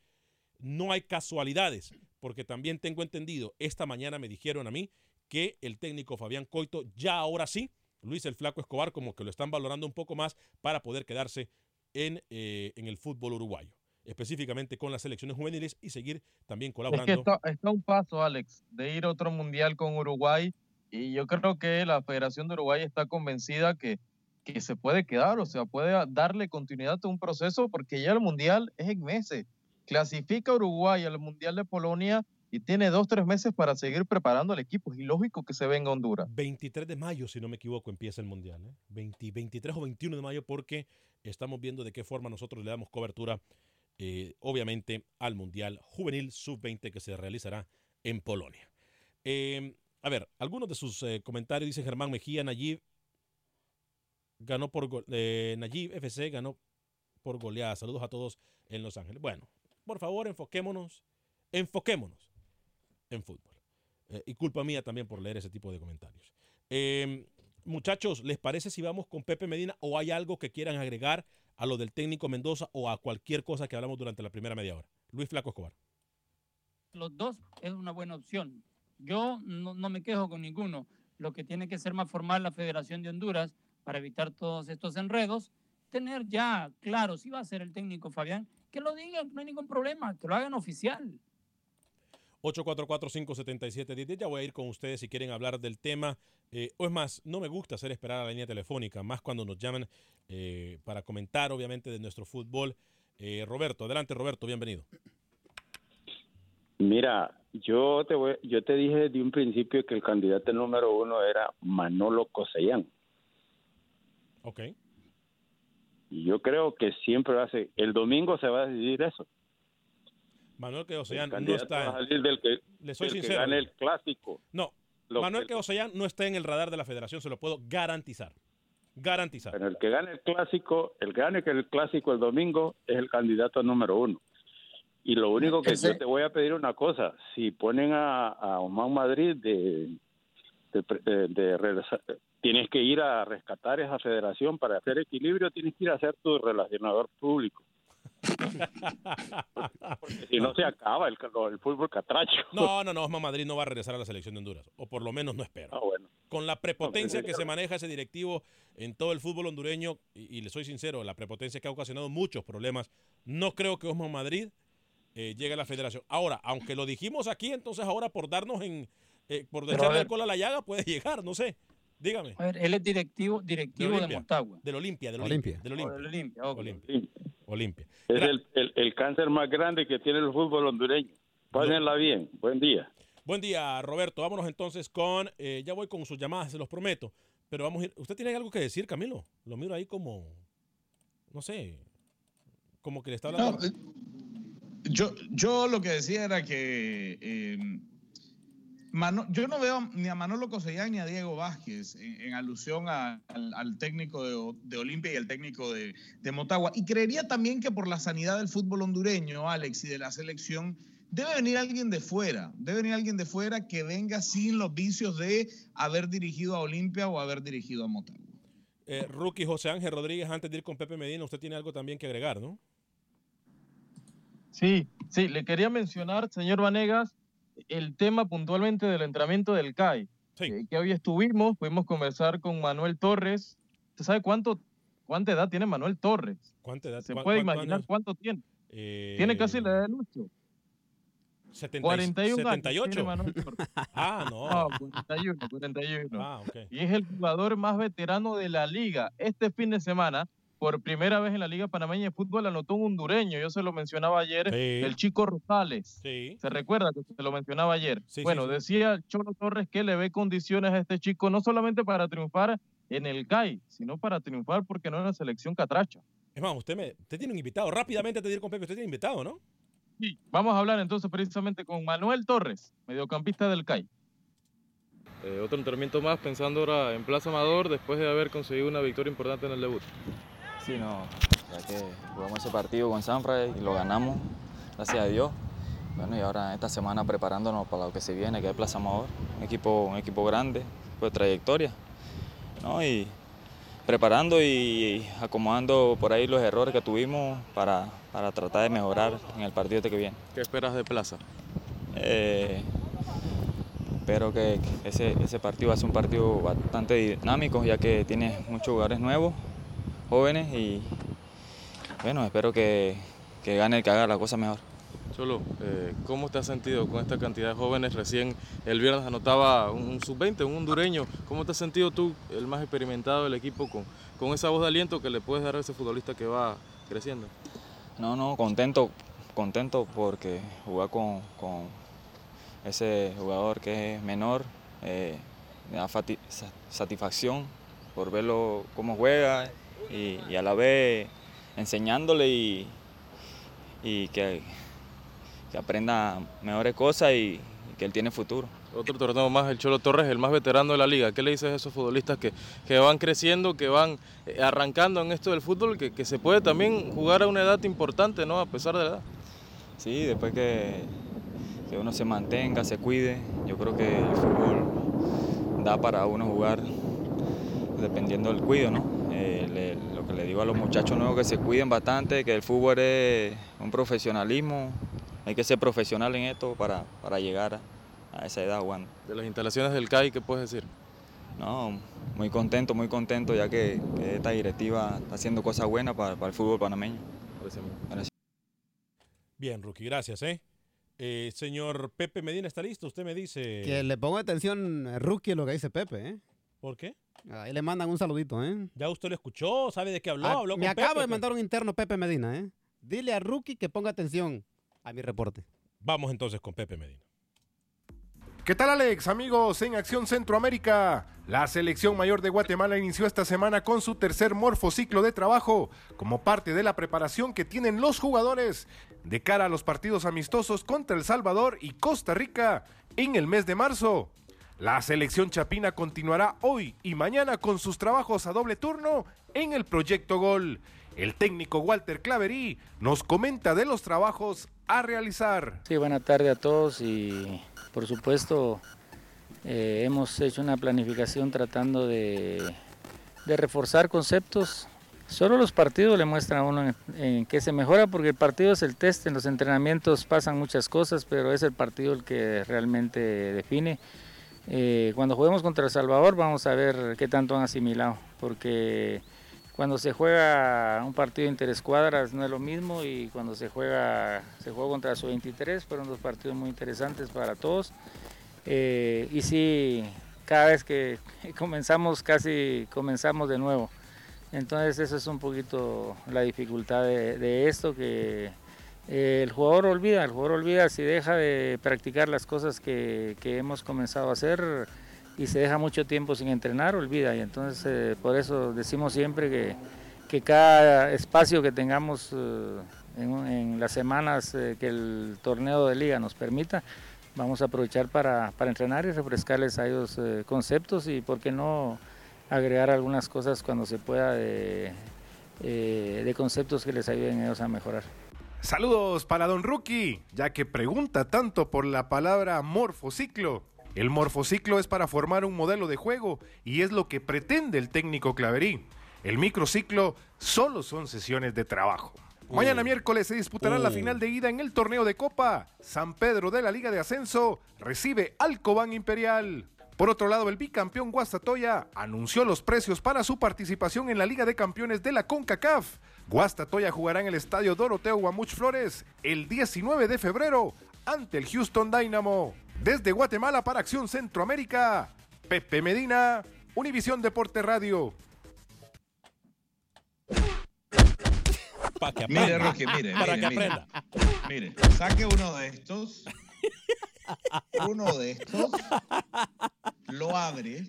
no hay casualidades, porque también tengo entendido, esta mañana me dijeron a mí que el técnico Fabián Coito ya ahora sí, Luis el Flaco Escobar, como que lo están valorando un poco más para poder quedarse en, eh, en el fútbol uruguayo, específicamente con las selecciones juveniles y seguir también Es que colaborando. está, está a un paso, Alex, de ir a otro mundial con Uruguay y yo creo que la Federación de Uruguay está convencida que, que se puede quedar, o sea, puede a- darle continuidad a un proceso porque ya el mundial es en meses. Clasifica Uruguay al mundial de Polonia y tiene dos, tres meses para seguir preparando al equipo. Es ilógico que se venga a Honduras. 23 de mayo, si no me equivoco, empieza el Mundial. ¿eh? 20 23 o 21 de mayo porque estamos viendo de qué forma nosotros le damos cobertura, eh, obviamente, al Mundial Juvenil Sub-20 que se realizará en Polonia. Eh, a ver, algunos de sus eh, comentarios, dice Germán Mejía, Nayib ganó por FC ganó por goleada. Saludos a todos en Los Ángeles. Bueno, por favor, enfoquémonos, enfoquémonos en fútbol. Y culpa mía también por leer ese tipo de comentarios. Muchachos, ¿les parece si vamos con Pepe Medina o hay algo que quieran agregar a lo del técnico Mendoza o a cualquier cosa que hablamos durante la primera media hora? Luis Flaco Escobar. los dos es una buena opción. Yo no, me quejo con ninguno. Lo que tiene que ser más formal la Federación de Honduras para evitar todos estos enredos, tener ya claro si va a ser el técnico Fabián, que lo digan, no hay ningún problema, que lo hagan oficial. 844-577-1010. Ya voy a ir con ustedes si quieren hablar del tema. Eh, o es más, no me gusta hacer esperar a la línea telefónica, más cuando nos llaman eh, para comentar, obviamente, de nuestro fútbol. Eh, Roberto, adelante, Roberto, bienvenido. Mira, yo te voy, yo te dije desde un principio que el candidato número uno era Manolo Cosellán. Ok. Y yo creo que siempre va a ser, el domingo se va a decidir eso. Manuel que Osean no está. del que, Le soy del que sincero. gane el clásico. No, Lo Manuel que- Osean no está en el radar de la federación, se lo puedo garantizar. Garantizar. Pero el que gane el clásico, el que gane que el clásico el domingo es el candidato número uno. Y lo único que Ese- yo te voy a pedir una cosa, si ponen a, a Oman Madrid de, de, pre- de- de regresar- tienes que ir a rescatar esa federación para hacer equilibrio, tienes que ir a ser tu relacionador público. Porque si no se acaba el, el fútbol catracho. No, no, no, Osman Madrid no va a regresar a la selección de Honduras, o por lo menos no espero. Ah, bueno. Con la prepotencia No, que se maneja ese directivo en todo el fútbol hondureño, y, y le soy sincero, la prepotencia que ha ocasionado muchos problemas, no creo que Osman Madrid eh, llegue a la federación. Ahora, aunque lo dijimos aquí, entonces ahora por darnos en, eh, por echarle ver. alcohol a la llaga puede (laughs) llegar, no sé. Dígame. A ver, él es directivo, directivo de, Olimpia. Motagua. Del Olimpia, del Olimpia. Olimpia. Del Olimpia. Oh, Olimpia. Olimpia. Olimpia. Es el, el, el cáncer más grande que tiene el fútbol hondureño. Pásenla bien. Buen día. Buen día, Roberto. Vámonos entonces con, eh, ya voy con sus llamadas, se los prometo. Pero vamos a ir. ¿Usted tiene algo que decir, Camilo? Lo miro ahí como, no sé, como que le está hablando. No, eh, yo, yo lo que decía era que eh, Mano- yo no veo ni a Manolo Cosellán ni a Diego Vázquez en, en alusión a- al, al técnico de, Olimpia y al técnico de, de Motagua. Y creería también que por la sanidad del fútbol hondureño, Alex, y de la selección, debe venir alguien de fuera. Debe venir alguien de fuera que venga sin los vicios de haber dirigido a Olimpia o haber dirigido a Motagua. Eh, rookie José Ángel Rodríguez, antes de ir con Pepe Medina, usted tiene algo también que agregar, ¿no? Sí, sí, le quería mencionar, señor Vanegas, el tema puntualmente del entrenamiento del CAI. eh, que hoy estuvimos, pudimos conversar con Manuel Torres. ¿Usted sabe cuánto, cuánta edad tiene Manuel Torres? ¿Cuánta edad? ¿Se ¿Cuán- puede imaginar años? cuánto tiene? Eh, Tiene casi la edad de Lucho. 70 41 años 78. tiene Manuel Torres. (laughs) Ah, no. No, 41, 41. Ah, ok. Y es el jugador más veterano de la liga. Este fin de semana, por primera vez en la Liga Panameña de Fútbol, anotó un hondureño. Yo se lo mencionaba ayer, Sí. el chico Rosales. Sí. ¿Se recuerda que se lo mencionaba ayer? Sí, bueno, sí. decía Cholo Torres que le ve condiciones a este chico, no solamente para triunfar en el CAI, sino para triunfar, porque no en la selección catracha. Es más, usted, me, usted tiene un invitado. Rápidamente de ir con Pepe, usted tiene invitado, ¿no? Sí, vamos a hablar entonces precisamente con Manuel Torres, mediocampista del CAI. Eh, otro entrenamiento más pensando ahora en Plaza Amador después de haber conseguido una victoria importante en el debut. Sí, no, ya que jugamos ese partido con Sanfra y lo ganamos, gracias a Dios. Bueno, y ahora esta semana preparándonos para lo que se viene, que es Plaza Amador, un equipo, un equipo grande, pues trayectoria, ¿no? Y preparando y acomodando por ahí los errores que tuvimos para, para tratar de mejorar en el partido este que viene. ¿Qué esperas de Plaza? Eh, espero que que ese, ese partido va a ser un partido bastante dinámico, ya que tiene muchos jugadores nuevos, jóvenes, y bueno, espero que, que gane el que haga la cosa mejor. Cholo, eh, ¿cómo te has sentido con esta cantidad de jóvenes? Recién el viernes anotaba un, un sub-20, un hondureño. ¿Cómo te has sentido tú, el más experimentado del equipo, con, con esa voz de aliento que le puedes dar a ese futbolista que va creciendo? No, no, contento, contento porque jugar con, con ese jugador que es menor eh, me da satisfacción por verlo cómo juega y, y a la vez enseñándole y, y que, que aprenda mejores cosas y, y que él tiene futuro. Otro torneo más, el Cholo Torres, el más veterano de la liga. ¿Qué le dices a esos futbolistas que, que van creciendo, que van eh, arrancando en esto del fútbol, que, que se puede también jugar a una edad importante, ¿no? A pesar de la edad. Sí, después que, que uno se mantenga, se cuide, yo creo que el fútbol da para uno jugar dependiendo del cuido, ¿no? Eh, le- lo que le digo a los muchachos nuevos que se cuiden bastante, que el fútbol es un profesionalismo, hay que ser profesional en esto para, para llegar a, a esa edad jugando. De las instalaciones del CAI, ¿qué puedes decir? No, muy contento, muy contento ya que, que esta directiva está haciendo cosas buenas para, para el fútbol panameño. Gracias. Gracias. Bien, Rookie, gracias, ¿eh? Eh, señor Pepe Medina, ¿está listo? Usted me dice... Que le ponga atención, eh, rookie, lo que dice Pepe, ¿eh? ¿Por qué? Ahí le mandan un saludito, ¿eh? Ya usted lo escuchó, sabe de qué habló, Ah, habló me con acaba Pepe, de mandar un interno Pepe Medina, ¿eh? Dile a Rookie que ponga atención a mi reporte. Vamos entonces con Pepe Medina. ¿Qué tal Alex? Amigos en Acción Centroamérica. La selección mayor de Guatemala inició esta semana con su tercer morfociclo de trabajo como parte de la preparación que tienen los jugadores de cara a los partidos amistosos contra El Salvador y Costa Rica en el mes de marzo. La selección chapina continuará hoy y mañana con sus trabajos a doble turno en el Proyecto Gol. El técnico Walter Claverí nos comenta de los trabajos a realizar. Sí, buena tarde a todos y por supuesto eh, hemos hecho una planificación tratando de, reforzar conceptos. Solo los partidos le muestran a uno en qué se mejora porque el partido es el test, en los entrenamientos pasan muchas cosas, pero es el partido el que realmente define. Eh, cuando juguemos contra El Salvador vamos a ver qué tanto han asimilado, porque cuando se juega un partido interescuadras no es lo mismo y cuando se juega se juega contra su 23 fueron dos partidos muy interesantes para todos. Eh, y sí cada vez que (laughs) comenzamos casi comenzamos de nuevo. Entonces eso es un poquito la dificultad de, de esto que el jugador olvida el jugador olvida si deja de practicar las cosas que, hemos comenzado a hacer y se deja mucho tiempo sin entrenar, olvida. Y entonces eh, por eso decimos siempre que, cada espacio que tengamos eh, en, las semanas eh, que el torneo de liga nos permita, vamos a aprovechar para, entrenar y refrescarles a ellos eh, conceptos y por qué no agregar algunas cosas cuando se pueda de, de conceptos que les ayuden a ellos a mejorar. Saludos para Don Rookie, ya que pregunta tanto por la palabra morfociclo. El morfociclo es para formar un modelo de juego y es lo que pretende el técnico Claverí. El microciclo solo son sesiones de trabajo. Mañana miércoles se disputará la Uh. final de ida en el torneo de Copa. San Pedro de la Liga de Ascenso recibe al Cobán Imperial. Por otro lado, el bicampeón Guastatoya anunció los precios para su participación en la Liga de Campeones de la CONCACAF. Guastatoya jugará en el estadio Doroteo Guamuch Flores el 19 de febrero ante el Houston Dynamo. Desde Guatemala para Acción Centroamérica, Pepe Medina, Univisión Deporte Radio. Para que Mire. Roque, mire, Para mire, que mire. aprenda. Mire, saque uno de estos. Uno de estos. Lo abre.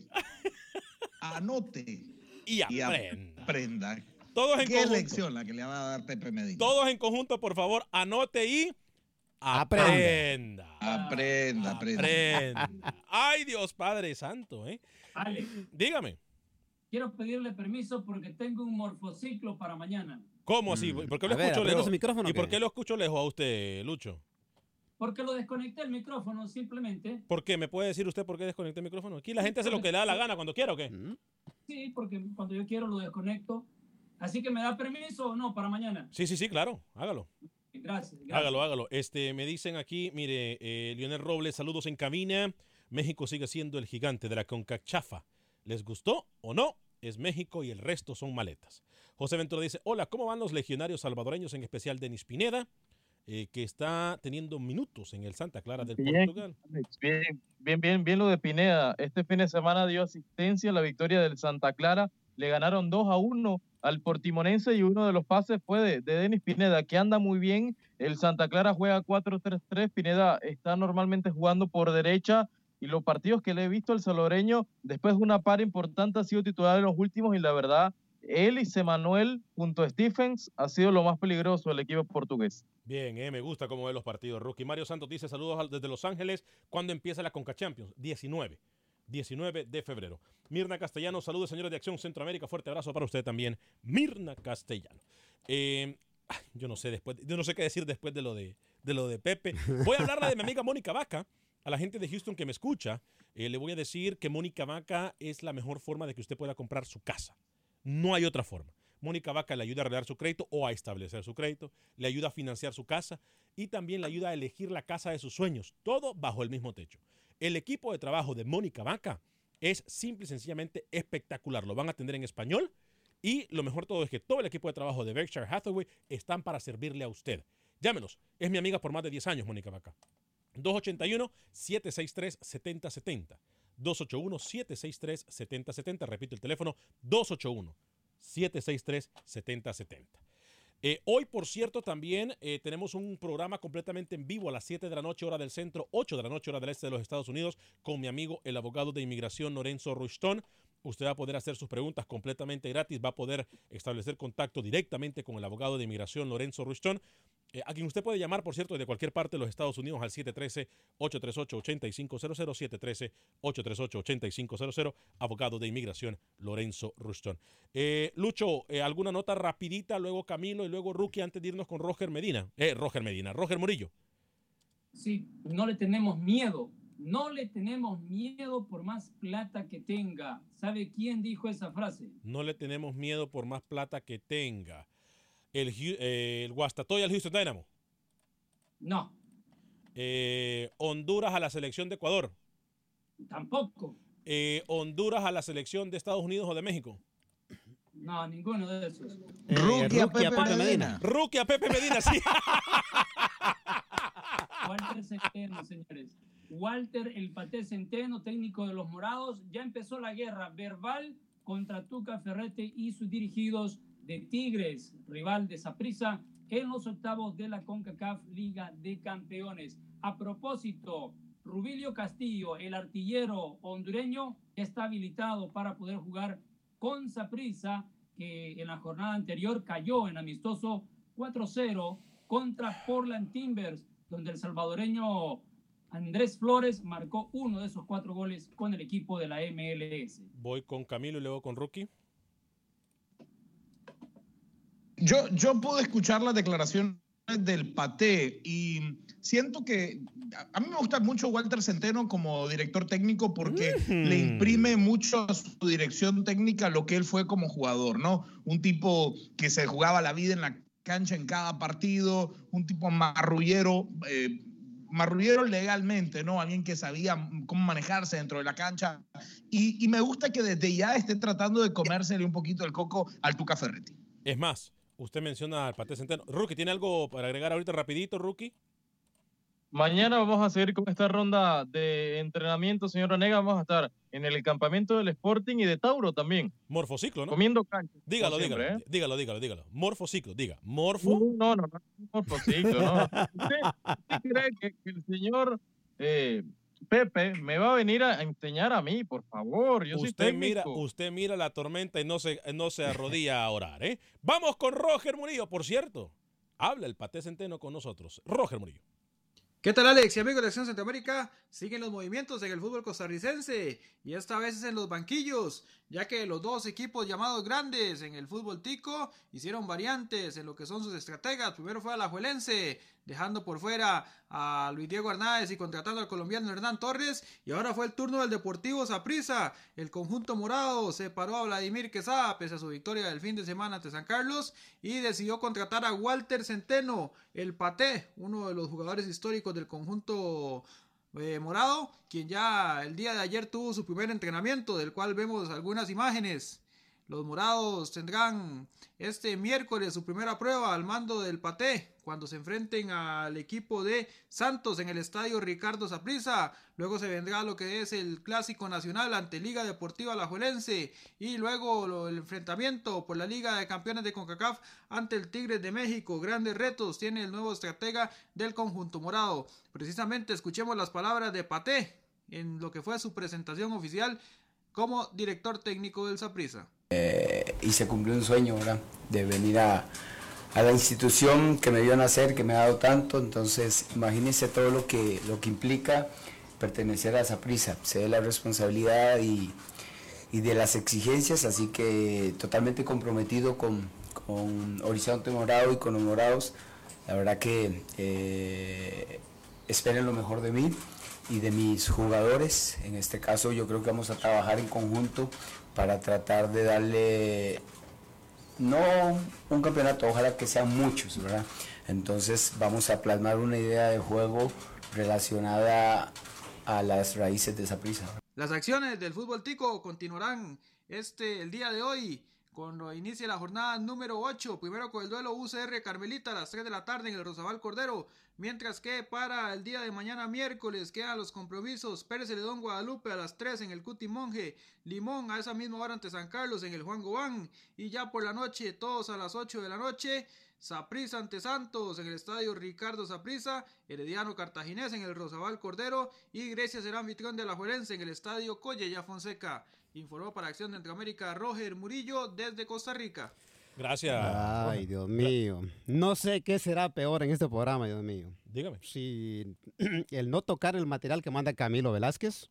Anote. Y aprenda. aprenda. Todos en ¿Qué conjunto. lección la que le va a dar Pepe Medina? Todos en conjunto, por favor, anote y aprenda. Aprenda, aprenda. Aprenda. Ay, Dios Padre Santo, ¿eh? Ale, Dígame, quiero pedirle permiso porque tengo un morfociclo para mañana. ¿cómo así? ¿Por qué lo A escucho ¿aprieta lejos? micrófono ¿Y por qué? qué lo escucho lejos a usted, Lucho? Porque lo desconecté el micrófono simplemente. ¿Por qué? ¿Me puede decir usted por qué desconecté el micrófono? Aquí la gente hace lo que le da la gana cuando quiera o qué. Sí, porque cuando yo quiero lo desconecto. Así que me da permiso o no para mañana. Sí, sí, sí, claro, hágalo. Gracias. gracias. Hágalo, hágalo. Este, me dicen aquí, mire, eh, Lionel Robles, saludos en cabina. México sigue siendo el gigante de la CONCACHAFA. ¿Les gustó o no? Es México y el resto son maletas. José Ventura dice, hola, ¿cómo van los legionarios salvadoreños, en especial Denis Pineda, eh, que está teniendo minutos en el Santa Clara del Bien, Portugal? Bien, bien, bien, bien lo de Pineda. Este fin de semana dio asistencia a la victoria del Santa Clara. Le ganaron 2 a 1 al Portimonense y uno de los pases fue de, de Denis Pineda, que anda muy bien. El Santa Clara juega 4-3-3. Pineda está normalmente jugando por derecha y los partidos que le he visto al saloreño, después de una par importante, ha sido titular en los últimos y la verdad, él y Semanuel junto a Stephens ha sido lo más peligroso del equipo portugués. Bien, eh, me gusta cómo ve los partidos. Rookie Mario Santos dice saludos al- desde Los Ángeles. ¿Cuándo empieza la Conca Champions? 19. 19 de febrero. Mirna Castellano, saludos señores de Acción Centroamérica. Fuerte abrazo para usted también. Mirna Castellano. Eh, yo no sé después, yo no sé qué decir después de lo de, de lo de Pepe. Voy a hablarle de mi amiga Mónica Vaca. A la gente de Houston que me escucha, eh, le voy a decir que Mónica Vaca es la mejor forma de que usted pueda comprar su casa. No hay otra forma. Mónica Vaca le ayuda a arreglar su crédito o a establecer su crédito, le ayuda a financiar su casa y también le ayuda a elegir la casa de sus sueños, todo bajo el mismo techo. El equipo de trabajo de Mónica Vaca es simple y sencillamente espectacular. Lo van a atender en español y lo mejor todo es que todo el equipo de trabajo de Berkshire Hathaway están para servirle a usted. Llámenos. Es mi amiga por más de 10 años, Mónica Vaca. 281-763-7070. 281-763-7070. Repito el teléfono, 281-763-7070. Eh, hoy, por cierto, también eh, tenemos un programa completamente en vivo a las 7 de la noche, hora del centro, 8 de la noche, hora del este de los Estados Unidos, con mi amigo, el abogado de inmigración Lorenzo Rushton. Usted va a poder hacer sus preguntas completamente gratis, va a poder establecer contacto directamente con el abogado de inmigración Lorenzo Rushton. Eh, a quien usted puede llamar, por cierto, de cualquier parte de los Estados Unidos al 713-838-8500, 713-838-8500, abogado de inmigración Lorenzo Ruston. Eh, Lucho, eh, ¿alguna nota rapidita, luego Camilo y luego Rookie antes de irnos con Roger Medina? Eh, Roger Medina, Roger Murillo. Sí, no le tenemos miedo. No le tenemos miedo por más plata que tenga. ¿Sabe quién dijo esa frase? No le tenemos miedo por más plata que tenga. El, eh, el Guastatoya al Houston Dynamo. No, Eh, Honduras a la selección de Ecuador. tampoco. Eh, Honduras a la selección de Estados Unidos o de México. No, ninguno de esos. Rookie a Pepe Medina. Rookie a Pepe Medina, sí. Walter Centeno, señores. Walter el Paté Centeno, técnico de los Morados, ya empezó la guerra verbal contra Tuca Ferrete y sus dirigidos de Tigres, rival de Saprissa, en los octavos de la CONCACAF Liga de Campeones. A propósito, Rubilio Castillo, el artillero hondureño, está habilitado para poder jugar con Saprissa, que en la jornada anterior cayó en amistoso 4-0 contra Portland Timbers, donde el salvadoreño Andrés Flores marcó uno de esos cuatro goles con el equipo de la MLS. Voy con Camilo y luego con Rookie. Yo, yo pude escuchar las declaraciones del Paté y siento que a- a mí me gusta mucho Walter Centeno como director técnico porque le imprime mucho a su dirección técnica lo que él fue como jugador, ¿no? Un tipo que se jugaba la vida en la cancha en cada partido, un tipo marrullero, eh, marrullero legalmente, ¿no? Alguien que sabía cómo manejarse dentro de la cancha y, y me gusta que desde ya esté tratando de comérsele un poquito el coco al Tuca Ferretti. Es más, usted menciona al Paté Centeno. Rookie, ¿tiene algo para agregar ahorita rapidito, Rookie? Mañana vamos a seguir con esta ronda de entrenamiento, señor Onega. Vamos a estar en el campamento del Sporting y de Tauro también. Morfociclo, ¿no? Comiendo cancha. Dígalo, siempre, dígalo, ¿eh? dígalo, dígalo, dígalo. Morfociclo, diga. Morfo. No, no, no, no, morfociclo, no. (laughs) ¿Usted, usted cree que, que el señor eh, Pepe me va a venir a enseñar a mí, por favor? Yo soy Usted mira, usted mira la tormenta y no se, no se (laughs) arrodilla a orar, ¿eh? Vamos con Roger Murillo, por cierto. Habla el Paté Centeno con nosotros. Roger Murillo. ¿Qué tal Alex y amigos de Acción Centroamérica? Siguen los movimientos en el fútbol costarricense y esta vez es en los banquillos, ya que los dos equipos llamados grandes en el fútbol tico hicieron variantes en lo que son sus estrategas. Primero fue Alajuelense, dejando por fuera a Luis Diego Hernández y contratando al colombiano Hernán Torres. Y ahora fue el turno del Deportivo Saprissa. El conjunto morado separó a Vladimir Quesada pese a su victoria del fin de semana ante San Carlos y decidió contratar a Walter Centeno, el Paté, uno de los jugadores históricos del conjunto eh, morado, quien ya el día de ayer tuvo su primer entrenamiento, del cual vemos algunas imágenes. Los morados tendrán este miércoles su primera prueba al mando del Paté cuando se enfrenten al equipo de Santos en el estadio Ricardo Saprissa. Luego se vendrá lo que es el clásico nacional ante Liga Deportiva Alajuelense y luego el enfrentamiento por la Liga de Campeones de CONCACAF ante el Tigres de México. Grandes retos tiene el nuevo estratega del conjunto morado. Precisamente escuchemos las palabras de Paté en lo que fue su presentación oficial como director técnico del Saprissa. Eh, y se cumplió un sueño, ¿verdad? De venir a, a la institución que me vio nacer, que me ha dado tanto, entonces imagínense todo lo que, lo que implica pertenecer a esa prisa, sé de la responsabilidad y, y de las exigencias, así que totalmente comprometido con, con Horizonte Morado y con los Morados, la verdad que eh, esperen lo mejor de mí y de mis jugadores, en este caso yo creo que vamos a trabajar en conjunto para tratar de darle no un campeonato, ojalá que sean muchos, ¿verdad? Entonces vamos a plasmar una idea de juego relacionada a las raíces de esa prisa. Las acciones del fútbol tico continuarán este el día de hoy cuando inicie la jornada número 8. Primero con el duelo UCR Carmelita a las 3 de la tarde en el Rosabal Cordero. Mientras que para el día de mañana miércoles quedan los compromisos Pérez Celedón Guadalupe a las 3 en el Cuti Monje. Limón a esa misma hora ante San Carlos en el Juan Gobán. Y ya por la noche, todos a las 8 de la noche. Saprisa ante Santos en el estadio Ricardo Saprisa, Herediano Cartaginés en el Rosabal Cordero y Grecia será anfitrión de la Juerense en el estadio Collella Fonseca. Informó para Acción de Centroamérica Roger Murillo desde Costa Rica. Gracias. Ay, Dios mío. No sé qué será peor en este programa, Dios mío. Dígame. Si (clears throat) el no tocar el material que manda Camilo Velázquez.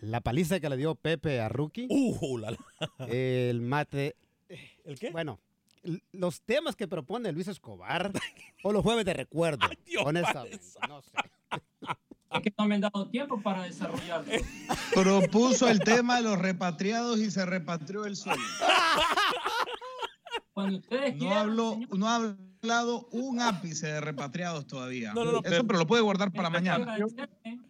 La paliza que le dio Pepe a Rookie. Uh, la, la. El mate. ¿El qué? Bueno, los temas que propone Luis Escobar o los jueves de recuerdo. (laughs) Dios, honestamente, no sé. Es que no me han dado tiempo para desarrollarlo. Propuso el tema de los repatriados y se repatrió el solo. Cuando ustedes No, quieran, habló, no ha hablado un ápice de repatriados todavía. No, no, no, Eso, pero- pero lo puede guardar para mañana.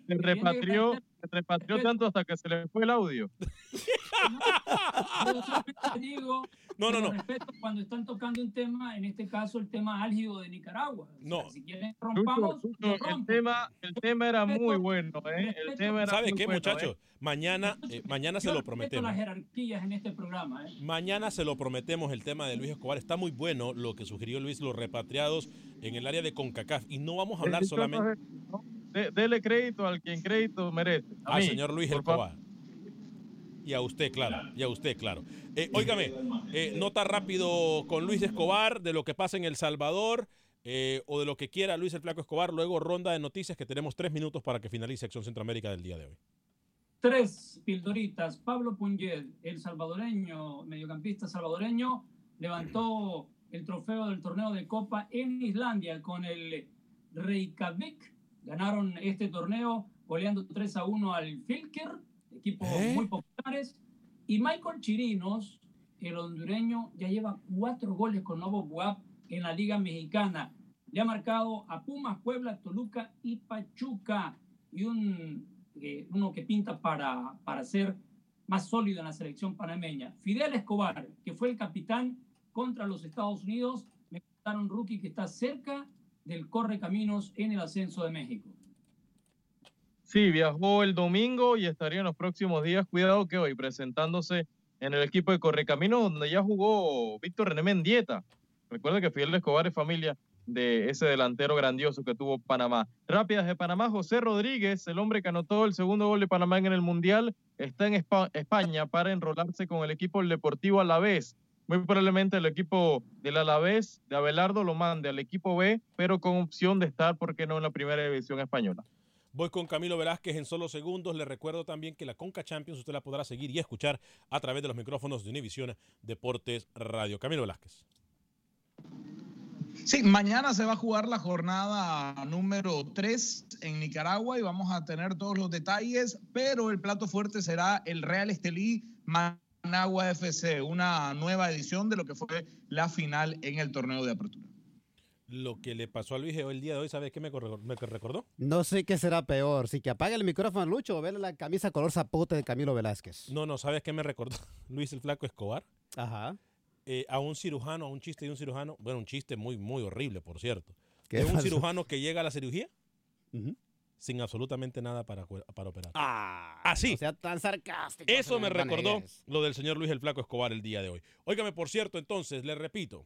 Se repatrió, repatrió tanto hasta que se le fue el audio. (laughs) Yo solamente digo No, no, no. respeto cuando están tocando un tema, en este caso el tema álgido de Nicaragua. O sea, No. si quieren rompamos, Lucho, el tema, el tema era muy bueno, ¿eh? El tema era ¿Sabe muy qué, bueno, muchachos? ¿eh? Mañana, eh, mañana se lo prometemos. las jerarquías en este programa. ¿eh? Mañana se lo prometemos el tema de Luis Escobar. Está muy bueno lo que sugirió Luis, los repatriados en el área de CONCACAF. Y no vamos a hablar solamente no, de- dele crédito al quien crédito merece. A al mí, señor Luis. Escobar. Y a usted, claro. Y a usted, claro. Eh, óigame, eh, nota rápido con Luis Escobar de lo que pasa en El Salvador eh, o de lo que quiera Luis el Flaco Escobar. Luego ronda de noticias que tenemos tres minutos para que finalice Acción Centroamérica del día de hoy. Tres pildoritas. Pablo Punyed, el salvadoreño, mediocampista salvadoreño, levantó el trofeo del torneo de Copa en Islandia con el Reykjavik. Ganaron este torneo goleando 3 a 1 al Filker, equipos ¿Eh? muy populares. Y Michael Chirinos, el hondureño, ya lleva cuatro goles con Novo Buap en la Liga Mexicana. Le ha marcado a Pumas, Puebla, Toluca y Pachuca. Y un, eh, uno que pinta para, para ser más sólido en la selección panameña. Fidel Escobar, que fue el capitán contra los Estados Unidos, me contaron rookie que está cerca del corre caminos en el ascenso de México. Sí, viajó el domingo y estaría en los próximos días. Cuidado que hoy presentándose en el equipo de Correcaminos, donde ya jugó Víctor René Mendieta. Recuerda que Fidel Escobar es familia de ese delantero grandioso que tuvo Panamá. Rápidas de Panamá, José Rodríguez, el hombre que anotó el segundo gol de Panamá en el Mundial, está en Espa- España para enrolarse con el equipo Deportivo Alavés. Muy probablemente el equipo del Alavés de Abelardo lo mande al equipo B, pero con opción de estar, ¿por qué no?, en la primera división española. Voy con Camilo Velázquez en solo segundos. Le recuerdo también que la Conca Champions usted la podrá seguir y escuchar a través de los micrófonos de Univisión Deportes Radio. Camilo Velázquez. Sí, mañana se va a jugar la jornada número 3 en Nicaragua y vamos a tener todos los detalles, pero el plato fuerte será el Real Estelí Managua FC, una nueva edición de lo que fue la final en el torneo de apertura. Lo que le pasó a Luis el día de hoy, ¿sabes qué me me recordó? No sé qué será peor, si que apague el micrófono a Lucho o verle la camisa color zapote de Camilo Velázquez. No, no, ¿sabes qué me recordó? (laughs) Luis el Flaco Escobar. Ajá. Eh, a un cirujano, a un chiste de un cirujano, bueno, un chiste muy, muy horrible, por cierto. ¿Qué De un pasó? cirujano que llega a la cirugía Ujú. Sin absolutamente nada para, operar. Ah, Así. No sea tan sarcástico. Eso me recordó lo del señor Luis el Flaco Escobar el día de hoy. Óigame, por cierto, entonces, le repito.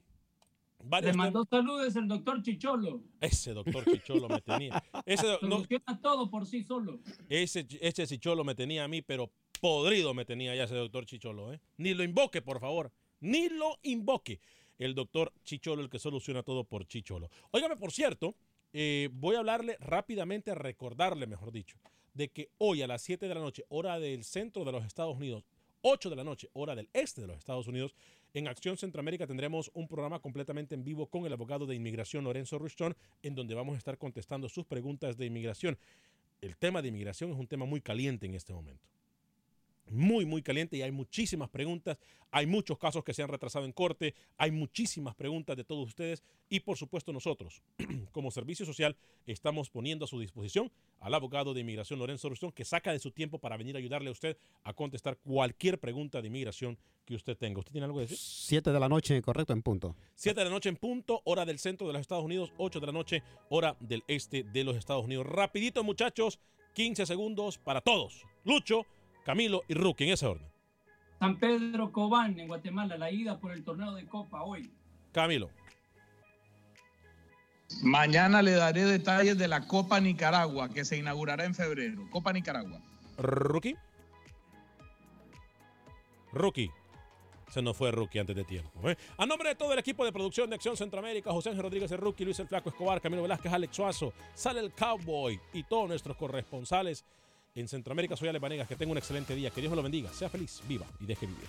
Le mandó saludos el doctor Chicholo. Ese doctor Chicholo me tenía. Ese, no, Soluciona todo por sí solo. ese, ese Chicholo me tenía a mí, pero podrido me tenía ya ese doctor Chicholo. ¿eh? Ni lo invoque, por favor. Ni lo invoque. El doctor Chicholo, el que soluciona todo por Chicholo. Óigame, por cierto, eh, voy a hablarle rápidamente, recordarle, mejor dicho, de que hoy a las 7 de la noche, hora del centro de los Estados Unidos, 8 de la noche, hora del este de los Estados Unidos, en Acción Centroamérica tendremos un programa completamente en vivo con el abogado de inmigración Lorenzo Rushton, en donde vamos a estar contestando sus preguntas de inmigración. El tema de inmigración es un tema muy caliente en este momento. Muy, muy caliente y hay muchísimas preguntas. Hay muchos casos que se han retrasado en corte. Hay muchísimas preguntas de todos ustedes. Y por supuesto nosotros, (clears throat) como Servicio Social, estamos poniendo a su disposición al abogado de inmigración Lorenzo Rustón, que saca de su tiempo para venir a ayudarle a usted a contestar cualquier pregunta de inmigración que usted tenga. ¿Usted tiene algo que decir? Siete de la noche, correcto, en punto. 7 de la noche en punto, hora del centro de los Estados Unidos, 8 de la noche, hora del este de los Estados Unidos. Rapidito, muchachos, 15 segundos para todos. Lucho, Camilo y Rookie, en ese orden. San Pedro Cobán en Guatemala, la ida por el torneo de Copa hoy. Camilo. Mañana le daré detalles de la Copa Nicaragua que se inaugurará en febrero. Copa Nicaragua. Rookie. Rookie. Se nos fue Rookie antes de tiempo. ¿eh? A nombre de todo el equipo de producción de Acción Centroamérica, José Ángel Rodríguez el Rookie, Luis el Flaco Escobar, Camilo Velázquez, Alex Suazo, Sale el Cowboy y todos nuestros corresponsales en Centroamérica. Soy Ale Vanegas. Que tenga un excelente día. Que Dios lo bendiga. Sea feliz, viva y deje vivir.